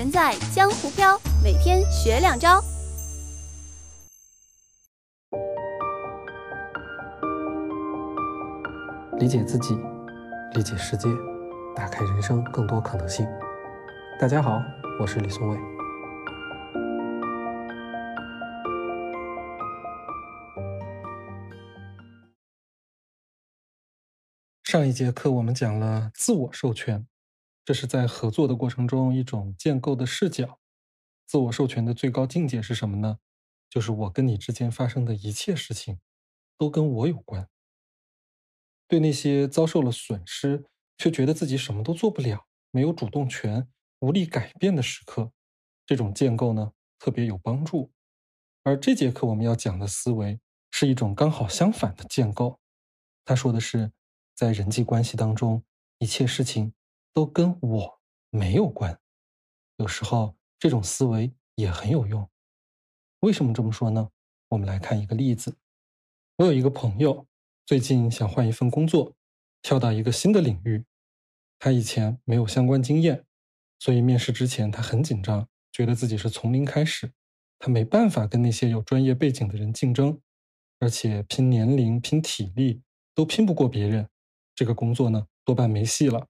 人在江湖飘，每天学两招。理解自己，理解世界，打开人生更多可能性。大家好，我是李松伟。上一节课我们讲了自我授权，这是在合作的过程中一种建构的视角。自我授权的最高境界是什么呢？就是我跟你之间发生的一切事情，都跟我有关。对那些遭受了损失却觉得自己什么都做不了、没有主动权、无力改变的时刻，这种建构呢特别有帮助。而这节课我们要讲的思维是一种刚好相反的建构。他说的是。在人际关系当中，一切事情都跟我没有关。有时候这种思维也很有用。为什么这么说呢？我们来看一个例子。我有一个朋友，最近想换一份工作，跳到一个新的领域。他以前没有相关经验，所以面试之前他很紧张，觉得自己是从零开始，他没办法跟那些有专业背景的人竞争，而且拼年龄、拼体力都拼不过别人。这个工作呢，多半没戏了。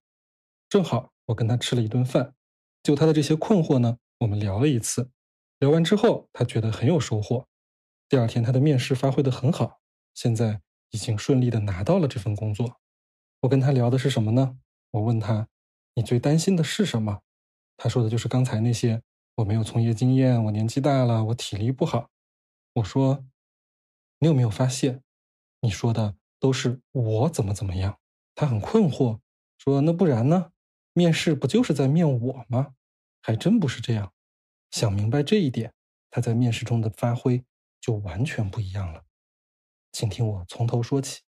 正好我跟他吃了一顿饭，就他的这些困惑呢，我们聊了一次。聊完之后，他觉得很有收获。第二天他的面试发挥的很好，现在已经顺利的拿到了这份工作。我跟他聊的是什么呢？我问他：“你最担心的是什么？”他说的就是刚才那些：我没有从业经验，我年纪大了，我体力不好。我说：“你有没有发现，你说的都是我怎么怎么样？”他很困惑，说：“那不然呢？面试不就是在面我吗？还真不是这样。想明白这一点，他在面试中的发挥就完全不一样了。请听我从头说起。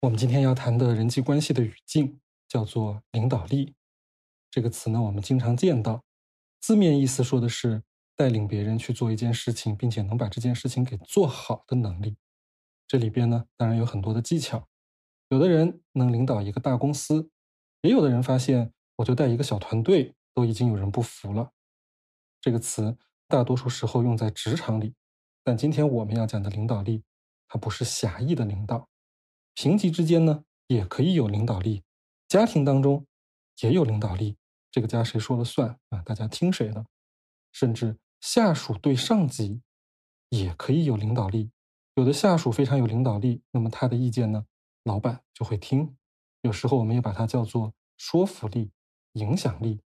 我们今天要谈的人际关系的语境叫做领导力。这个词呢，我们经常见到，字面意思说的是带领别人去做一件事情，并且能把这件事情给做好的能力。这里边呢，当然有很多的技巧。”有的人能领导一个大公司，也有的人发现我就带一个小团队，都已经有人不服了。这个词大多数时候用在职场里，但今天我们要讲的领导力，它不是狭义的领导。平级之间呢，也可以有领导力；家庭当中也有领导力，这个家谁说了算啊？大家听谁的？甚至下属对上级也可以有领导力。有的下属非常有领导力，那么他的意见呢？老板就会听，有时候我们也把它叫做说服力、影响力，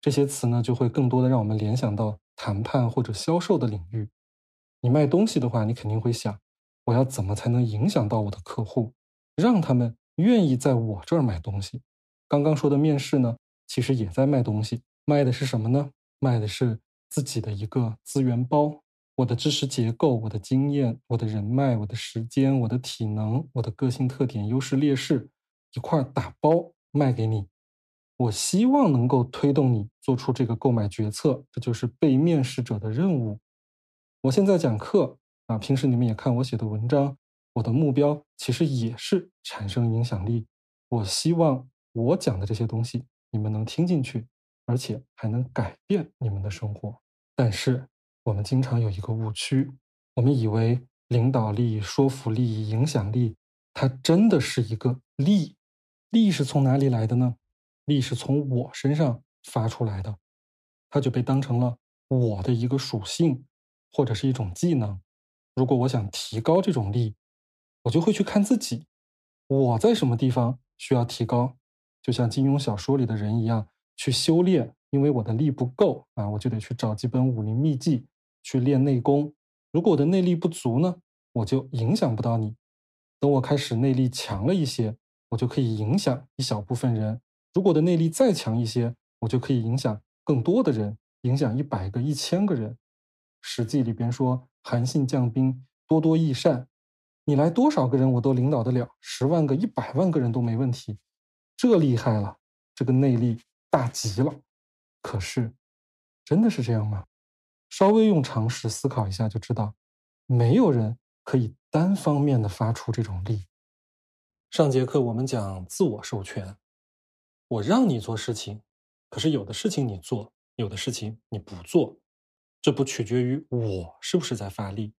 这些词呢就会更多的让我们联想到谈判或者销售的领域。你卖东西的话，你肯定会想，我要怎么才能影响到我的客户，让他们愿意在我这儿买东西。刚刚说的面试呢，其实也在卖东西，卖的是什么呢？卖的是自己的一个资源包。我的知识结构、我的经验、我的人脉、我的时间、我的体能、我的个性特点、优势劣势，一块打包卖给你。我希望能够推动你做出这个购买决策，这就是被面试者的任务。我现在讲课啊，平时你们也看我写的文章，我的目标其实也是产生影响力。我希望我讲的这些东西你们能听进去，而且还能改变你们的生活。但是。我们经常有一个误区，我们以为领导力、说服力、影响力，它真的是一个力。力是从哪里来的呢？力是从我身上发出来的，它就被当成了我的一个属性，或者是一种技能。如果我想提高这种力，我就会去看自己，我在什么地方需要提高，就像金庸小说里的人一样，去修炼。因为我的力不够啊，我就得去找几本武林秘籍。去练内功，如果我的内力不足呢，我就影响不到你。等我开始内力强了一些，我就可以影响一小部分人。如果的内力再强一些，我就可以影响更多的人，影响一百个、一千个人。《史记》里边说：“韩信将兵多多益善，你来多少个人我都领导得了，十万个、一百万个人都没问题。这厉害了，这个内力大极了。可是，真的是这样吗？”稍微用常识思考一下就知道，没有人可以单方面的发出这种力。上节课我们讲自我授权，我让你做事情，可是有的事情你做，有的事情你不做，这不取决于我是不是在发力，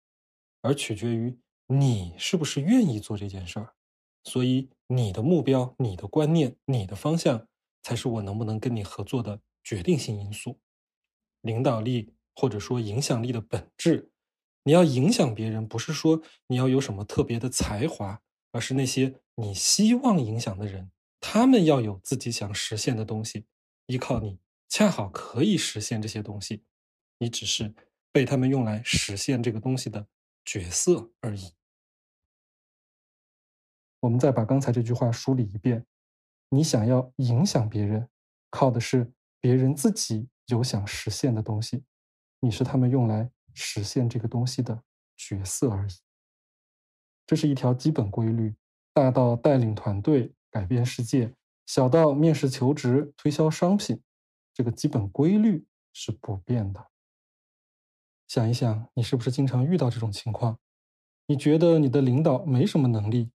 而取决于你是不是愿意做这件事儿。所以，你的目标、你的观念、你的方向，才是我能不能跟你合作的决定性因素。领导力或者说影响力的本质，你要影响别人，不是说你要有什么特别的才华，而是那些你希望影响的人，他们要有自己想实现的东西，依靠你，恰好可以实现这些东西。你只是被他们用来实现这个东西的角色而已。我们再把刚才这句话梳理一遍：你想要影响别人，靠的是别人自己有想实现的东西，你是他们用来实现这个东西的角色而已。这是一条基本规律，大到带领团队改变世界，小到面试求职、推销商品，这个基本规律是不变的。想一想，你是不是经常遇到这种情况？你觉得你的领导没什么能力？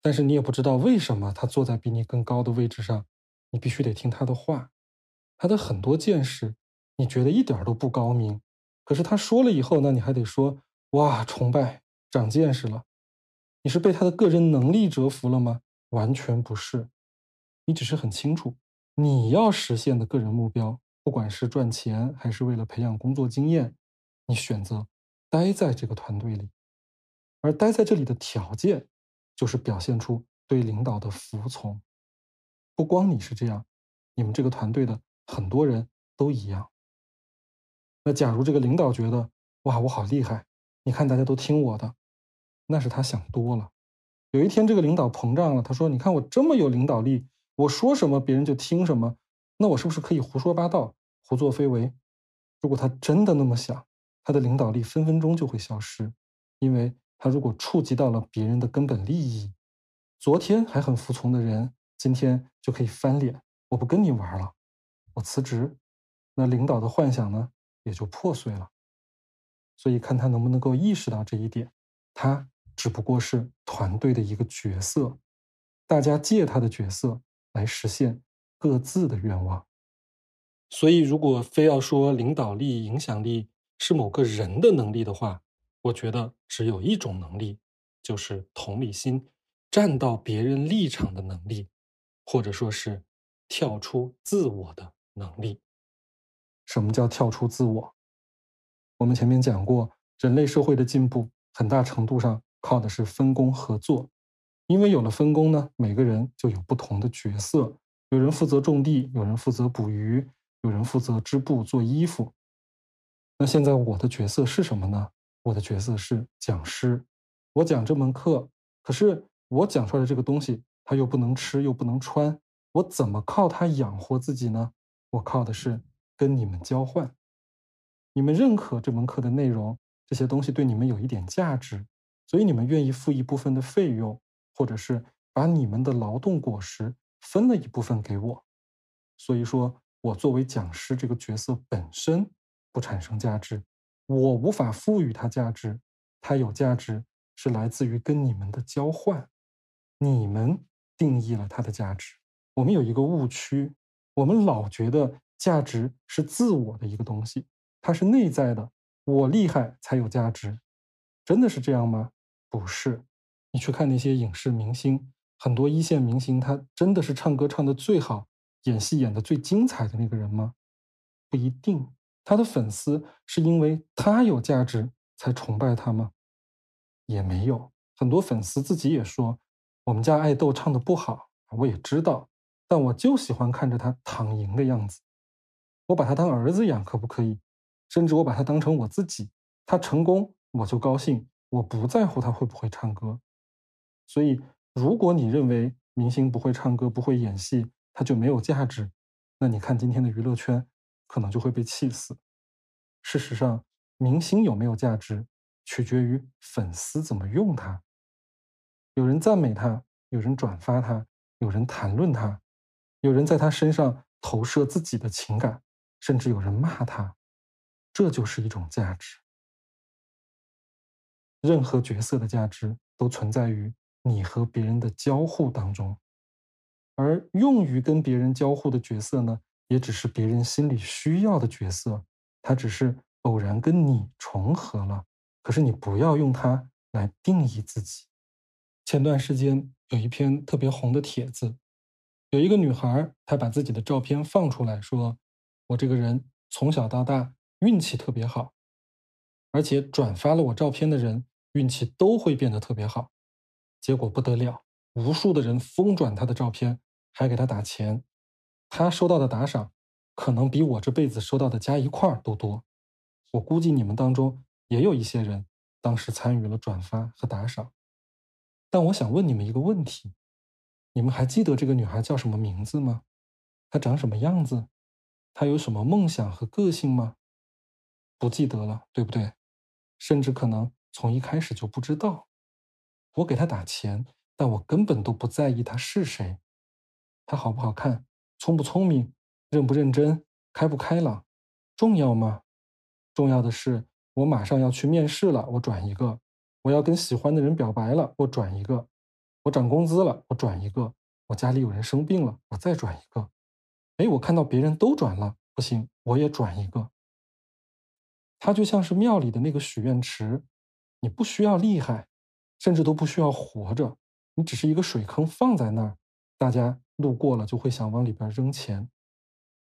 但是你也不知道为什么他坐在比你更高的位置上，你必须得听他的话。他的很多见识，你觉得一点都不高明，可是他说了以后呢，你还得说哇，崇拜，长见识了。你是被他的个人能力折服了吗？完全不是，你只是很清楚，你要实现的个人目标，不管是赚钱还是为了培养工作经验，你选择待在这个团队里，而待在这里的条件。就是表现出对领导的服从，不光你是这样，你们这个团队的很多人都一样。那假如这个领导觉得哇，我好厉害，你看大家都听我的，那是他想多了。有一天这个领导膨胀了，他说：“你看我这么有领导力，我说什么别人就听什么，那我是不是可以胡说八道、胡作非为？”如果他真的那么想，他的领导力分分钟就会消失，因为。他如果触及到了别人的根本利益，昨天还很服从的人，今天就可以翻脸，我不跟你玩了，我辞职，那领导的幻想呢也就破碎了。所以看他能不能够意识到这一点，他只不过是团队的一个角色，大家借他的角色来实现各自的愿望。所以，如果非要说领导力、影响力是某个人的能力的话，我觉得只有一种能力，就是同理心，站到别人立场的能力，或者说是跳出自我的能力。什么叫跳出自我？我们前面讲过，人类社会的进步很大程度上靠的是分工合作，因为有了分工呢，每个人就有不同的角色，有人负责种地，有人负责捕鱼，有人负责织布做衣服。那现在我的角色是什么呢？我的角色是讲师，我讲这门课，可是我讲出来的这个东西，它又不能吃，又不能穿，我怎么靠它养活自己呢？我靠的是跟你们交换，你们认可这门课的内容，这些东西对你们有一点价值，所以你们愿意付一部分的费用，或者是把你们的劳动果实分了一部分给我。所以说，我作为讲师这个角色本身不产生价值。我无法赋予它价值，它有价值是来自于跟你们的交换，你们定义了它的价值。我们有一个误区，我们老觉得价值是自我的一个东西，它是内在的，我厉害才有价值，真的是这样吗？不是，你去看那些影视明星，很多一线明星，他真的是唱歌唱的最好，演戏演的最精彩的那个人吗？不一定。他的粉丝是因为他有价值才崇拜他吗？也没有，很多粉丝自己也说，我们家爱豆唱的不好，我也知道，但我就喜欢看着他躺赢的样子，我把他当儿子养，可不可以？甚至我把他当成我自己，他成功我就高兴，我不在乎他会不会唱歌。所以，如果你认为明星不会唱歌、不会演戏，他就没有价值，那你看今天的娱乐圈。可能就会被气死。事实上，明星有没有价值，取决于粉丝怎么用他。有人赞美他，有人转发他，有人谈论他，有人在他身上投射自己的情感，甚至有人骂他，这就是一种价值。任何角色的价值都存在于你和别人的交互当中，而用于跟别人交互的角色呢？也只是别人心里需要的角色，它只是偶然跟你重合了。可是你不要用它来定义自己。前段时间有一篇特别红的帖子，有一个女孩，她把自己的照片放出来说：“我这个人从小到大运气特别好，而且转发了我照片的人运气都会变得特别好。”结果不得了，无数的人疯转她的照片，还给她打钱。她收到的打赏可能比我这辈子收到的加一块都多。我估计你们当中也有一些人当时参与了转发和打赏。但我想问你们一个问题：你们还记得这个女孩叫什么名字吗？她长什么样子？她有什么梦想和个性吗？不记得了，对不对？甚至可能从一开始就不知道。我给他打钱，但我根本都不在意他是谁，他好不好看，聪不聪明，认不认真，开不开朗，重要吗？重要的是，我马上要去面试了，我转一个。我要跟喜欢的人表白了，我转一个；我涨工资了，我转一个；我家里有人生病了，我再转一个。哎，我看到别人都转了，不行，我也转一个。它就像是庙里的那个许愿池，你不需要厉害，甚至都不需要活着，你只是一个水坑放在那儿，大家路过了就会想往里边扔钱。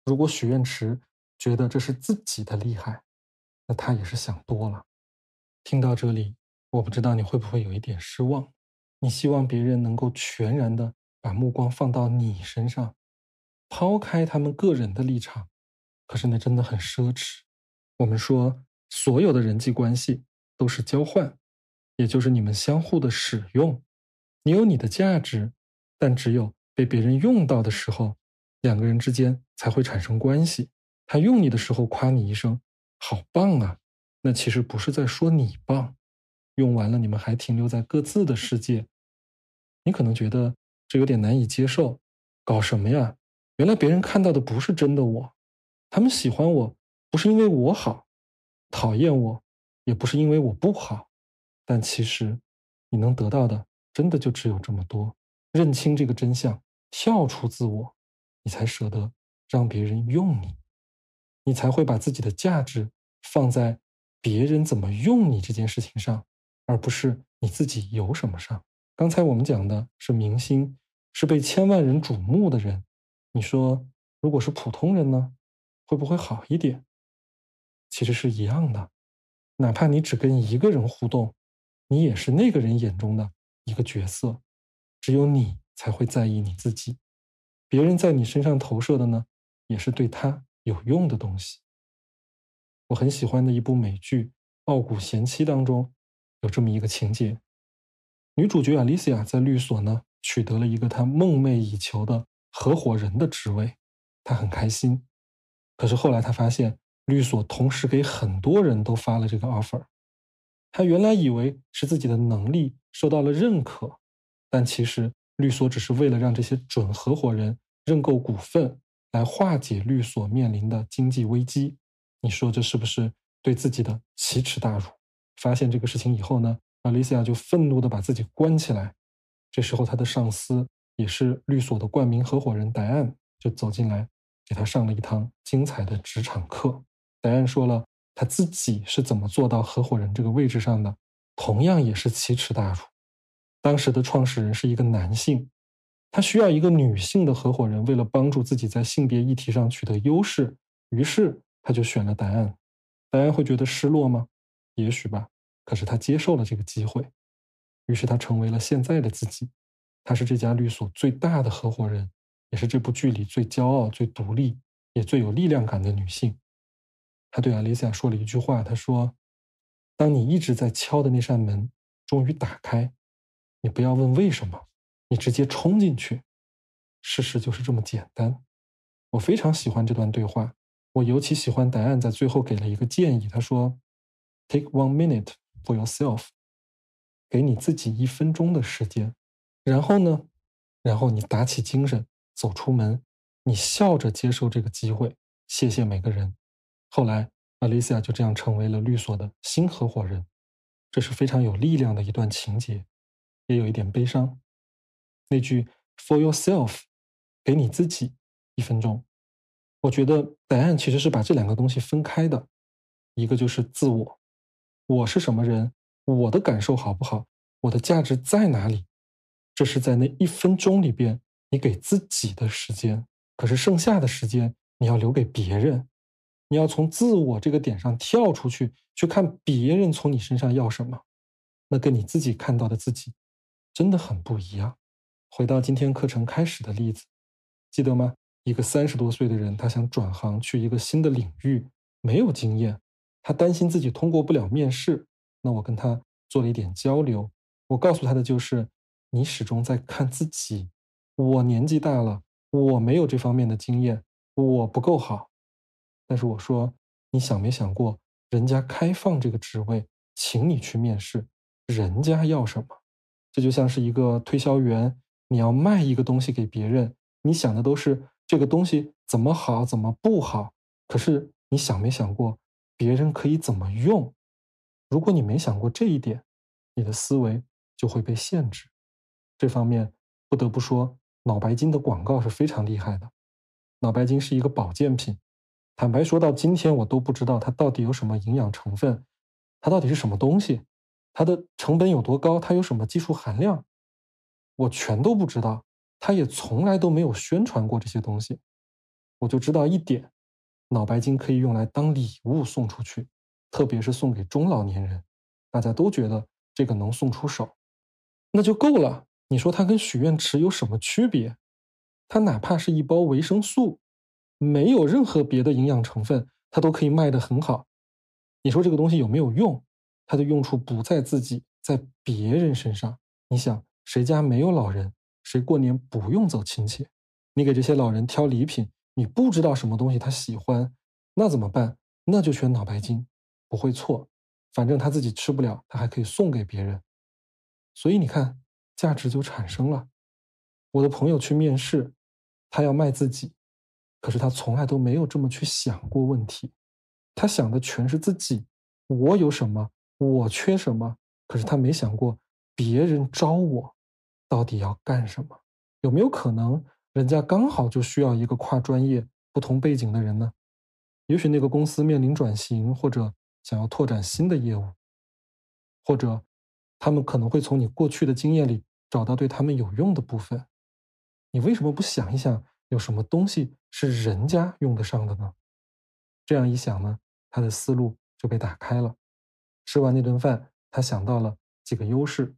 如果许愿池觉得这是自己的厉害，那他也是想多了。听到这里。我不知道你会不会有一点失望，你希望别人能够全然的把目光放到你身上，抛开他们个人的立场，可是那真的很奢侈。我们说，所有的人际关系都是交换，也就是你们相互的使用。你有你的价值，但只有被别人用到的时候，两个人之间才会产生关系。他用你的时候夸你一声“好棒啊”，那其实不是在说你棒。用完了，你们还停留在各自的世界，你可能觉得这有点难以接受。搞什么呀？原来别人看到的不是真的我，他们喜欢我不是因为我好，讨厌我也不是因为我不好。但其实你能得到的真的就只有这么多。认清这个真相，跳出自我，你才舍得让别人用你，你才会把自己的价值放在别人怎么用你这件事情上。而不是你自己有什么上。刚才我们讲的是明星，是被千万人瞩目的人。你说，如果是普通人呢，会不会好一点？其实是一样的。哪怕你只跟一个人互动，你也是那个人眼中的一个角色。只有你才会在意你自己，别人在你身上投射的呢，也是对他有用的东西。我很喜欢的一部美剧《傲骨贤妻》当中。有这么一个情节，女主角 Alicia 在律所呢取得了一个她梦寐以求的合伙人的职位，她很开心。可是后来她发现，律所同时给很多人都发了这个 offer。他原来以为是自己的能力受到了认可，但其实律所只是为了让这些准合伙人认购股份，来化解律所面临的经济危机。你说这是不是对自己的奇耻大辱？发现这个事情以后呢，Alicia 就愤怒地把自己关起来。这时候，他的上司也是律所的冠名合伙人戴安就走进来，给他上了一堂精彩的职场课。戴安说了他自己是怎么做到合伙人这个位置上的，同样也是奇耻大辱。当时的创始人是一个男性，他需要一个女性的合伙人，为了帮助自己在性别议题上取得优势，于是他就选了答案。戴安会觉得失落吗？也许吧，可是他接受了这个机会，于是他成为了现在的自己。他是这家律所最大的合伙人，也是这部剧里最骄傲、最独立、也最有力量感的女性。他对阿丽亚说了一句话：“他说，当你一直在敲的那扇门终于打开，你不要问为什么，你直接冲进去。事实就是这么简单。”我非常喜欢这段对话，我尤其喜欢答案在最后给了一个建议。他说。Take one minute for yourself，给你自己一分钟的时间，然后呢，然后你打起精神走出门，你笑着接受这个机会，谢谢每个人。后来，Alicia 就这样成为了律所的新合伙人，这是非常有力量的一段情节，也有一点悲伤。那句 For yourself，给你自己一分钟，我觉得答案其实是把这两个东西分开的，一个就是自我，我是什么人，我的感受好不好，我的价值在哪里，这是在那一分钟里边你给自己的时间，可是剩下的时间你要留给别人，你要从自我这个点上跳出去，去看别人从你身上要什么，那跟你自己看到的自己真的很不一样。回到今天课程开始的例子，记得吗？一个三十多岁的人，他想转行去一个新的领域，没有经验，他担心自己通过不了面试。那我跟他做了一点交流，我告诉他的就是：你始终在看自己。我年纪大了，我没有这方面的经验，我不够好。但是我说，你想没想过，人家开放这个职位，请你去面试，人家要什么？这就像是一个推销员，你要卖一个东西给别人，你想的都是。这个东西怎么好，怎么不好？可是你想没想过，别人可以怎么用？如果你没想过这一点，你的思维就会被限制。这方面不得不说，脑白金的广告是非常厉害的。脑白金是一个保健品，坦白说到今天，我都不知道它到底有什么营养成分，它到底是什么东西，它的成本有多高，它有什么技术含量，我全都不知道。它也从来都没有宣传过这些东西，我就知道一点，脑白金可以用来当礼物送出去，特别是送给中老年人，大家都觉得这个能送出手，那就够了。你说它跟许愿池有什么区别？它哪怕是一包维生素，没有任何别的营养成分，它都可以卖得很好。你说这个东西有没有用？它的用处不在自己，在别人身上。你想，谁家没有老人？谁过年不用走亲戚？你给这些老人挑礼品，你不知道什么东西他喜欢，那怎么办？那就选脑白金，不会错。反正他自己吃不了，他还可以送给别人。所以你看，价值就产生了。我的朋友去面试，他要卖自己，可是他从来都没有这么去想过问题。他想的全是自己，我有什么，我缺什么。可是他没想过别人招我。到底要干什么？有没有可能人家刚好就需要一个跨专业、不同背景的人呢？也许那个公司面临转型，或者想要拓展新的业务，或者他们可能会从你过去的经验里找到对他们有用的部分。你为什么不想一想，有什么东西是人家用得上的呢？这样一想呢，他的思路就被打开了。吃完那顿饭，他想到了几个优势。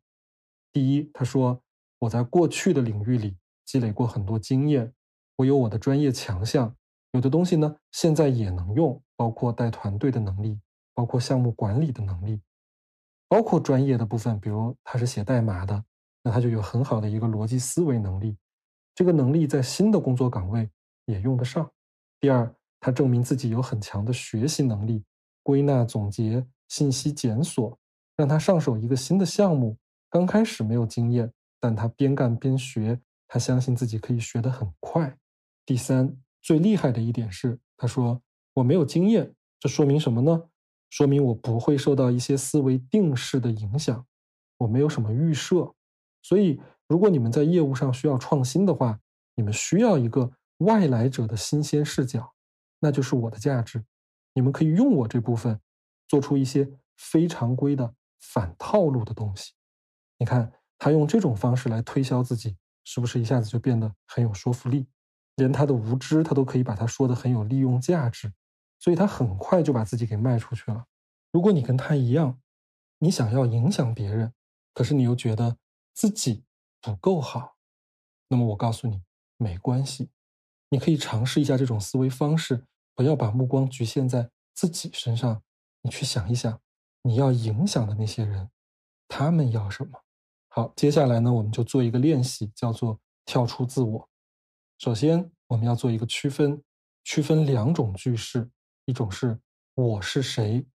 第一，他说。我在过去的领域里积累过很多经验，我有我的专业强项，有的东西呢现在也能用，包括带团队的能力，包括项目管理的能力，包括专业的部分，比如他是写代码的，那他就有很好的一个逻辑思维能力，这个能力在新的工作岗位也用得上。第二，他证明自己有很强的学习能力，归纳总结、信息检索，让他上手一个新的项目，刚开始没有经验。但他边干边学，他相信自己可以学得很快。第三，最厉害的一点是，他说我没有经验，这说明什么呢？说明我不会受到一些思维定式的影响，我没有什么预设。所以，如果你们在业务上需要创新的话，你们需要一个外来者的新鲜视角，那就是我的价值。你们可以用我这部分，做出一些非常规的反套路的东西。你看。他用这种方式来推销自己，是不是一下子就变得很有说服力？连他的无知，他都可以把他说的很有利用价值，所以他很快就把自己给卖出去了。如果你跟他一样，你想要影响别人，可是你又觉得自己不够好，那么我告诉你，没关系，你可以尝试一下这种思维方式，不要把目光局限在自己身上，你去想一想，你要影响的那些人，他们要什么？好，接下来呢，我们就做一个练习，叫做跳出自我。首先，我们要做一个区分，区分两种句式，一种是“我是谁”，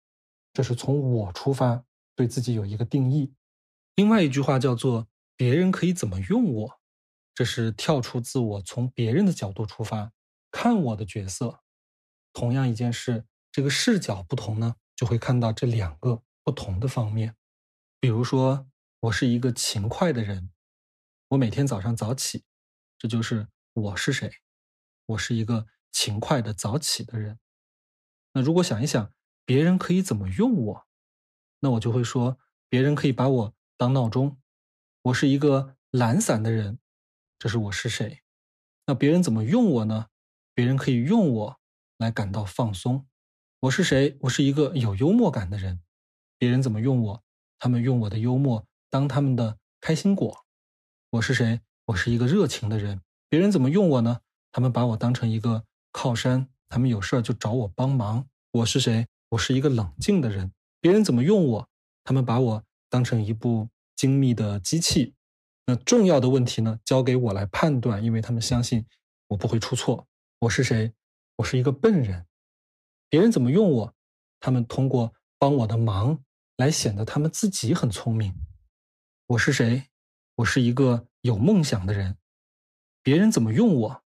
这是从我出发，对自己有一个定义；另外一句话叫做“别人可以怎么用我”，这是跳出自我，从别人的角度出发看我的角色。同样一件事，这个视角不同呢，就会看到这两个不同的方面。比如说。我是一个勤快的人，我每天早上早起，这就是我是谁。我是一个勤快的早起的人。那如果想一想，别人可以怎么用我，那我就会说，别人可以把我当闹钟。我是一个懒散的人，这是我是谁？那别人怎么用我呢？别人可以用我来感到放松。我是谁？我是一个有幽默感的人。别人怎么用我？他们用我的幽默当他们的开心果。我是谁？我是一个热情的人。别人怎么用我呢？他们把我当成一个靠山，他们有事儿就找我帮忙。我是谁？我是一个冷静的人。别人怎么用我？他们把我当成一部精密的机器。那重要的问题呢，交给我来判断，因为他们相信我不会出错。我是谁？我是一个笨人。别人怎么用我？他们通过帮我的忙来显得他们自己很聪明。我是谁？我是一个有梦想的人。别人怎么用我？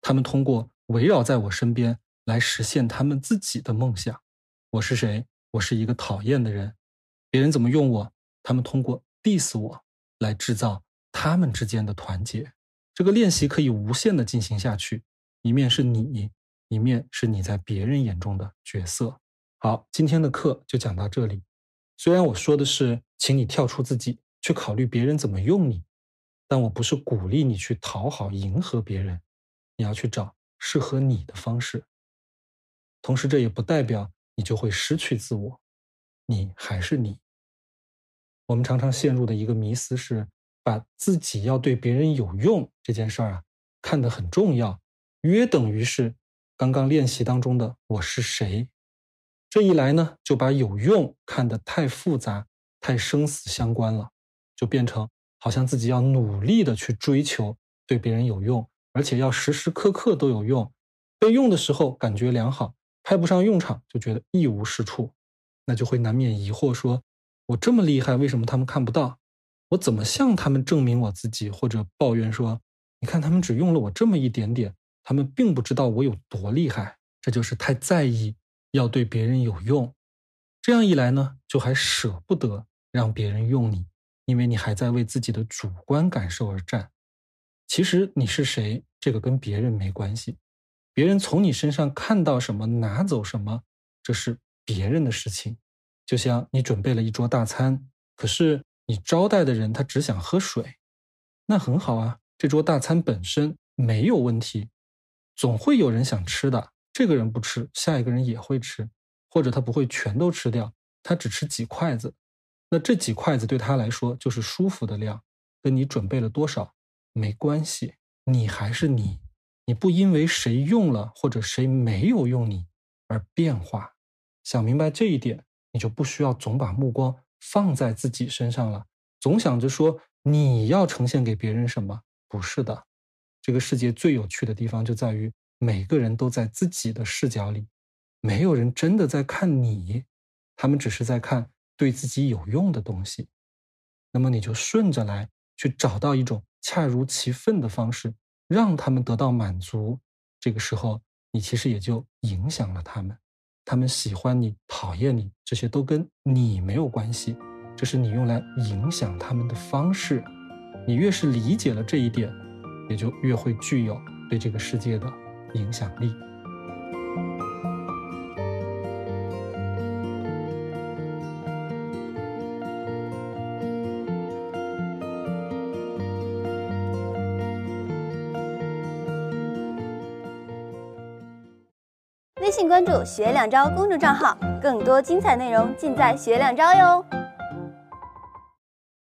他们通过围绕在我身边来实现他们自己的梦想。我是谁？我是一个讨厌的人。别人怎么用我？他们通过 diss 我来制造他们之间的团结。这个练习可以无限的进行下去。一面是你。一面是你在别人眼中的角色。好，今天的课就讲到这里。虽然我说的是，请你跳出自己，去考虑别人怎么用你，但我不是鼓励你去讨好、迎合别人。你要去找适合你的方式。同时，这也不代表你就会失去自我，你还是你。我们常常陷入的一个迷思是，把自己要对别人有用这件事儿啊看得很重要，约等于是。刚刚练习当中的我是谁，这一来呢，就把有用看得太复杂、太生死相关了，就变成好像自己要努力的去追求对别人有用，而且要时时刻刻都有用。被用的时候感觉良好，派不上用场就觉得一无是处，那就会难免疑惑：说我这么厉害，为什么他们看不到？我怎么向他们证明我自己？或者抱怨说：你看他们只用了我这么一点点。他们并不知道我有多厉害，这就是太在意要对别人有用。这样一来呢，就还舍不得让别人用你，因为你还在为自己的主观感受而战。其实你是谁，这个跟别人没关系。别人从你身上看到什么，拿走什么，这是别人的事情。就像你准备了一桌大餐，可是你招待的人他只想喝水，那很好啊，这桌大餐本身没有问题。总会有人想吃的，这个人不吃，下一个人也会吃，或者他不会全都吃掉，他只吃几筷子，那这几筷子对他来说就是舒服的量，跟你准备了多少没关系，你还是你，你不因为谁用了或者谁没有用你而变化，想明白这一点，你就不需要总把目光放在自己身上了，总想着说你要呈现给别人什么，不是的。这个世界最有趣的地方就在于，每个人都在自己的视角里，没有人真的在看你，他们只是在看对自己有用的东西。那么你就顺着来，去找到一种恰如其分的方式，让他们得到满足。这个时候，你其实也就影响了他们，他们喜欢你、讨厌你，这些都跟你没有关系，这是你用来影响他们的方式。你越是理解了这一点。也就越会具有对这个世界的影响力。关注“学两招”公众账号，更多精彩内容尽在“学两招”哟。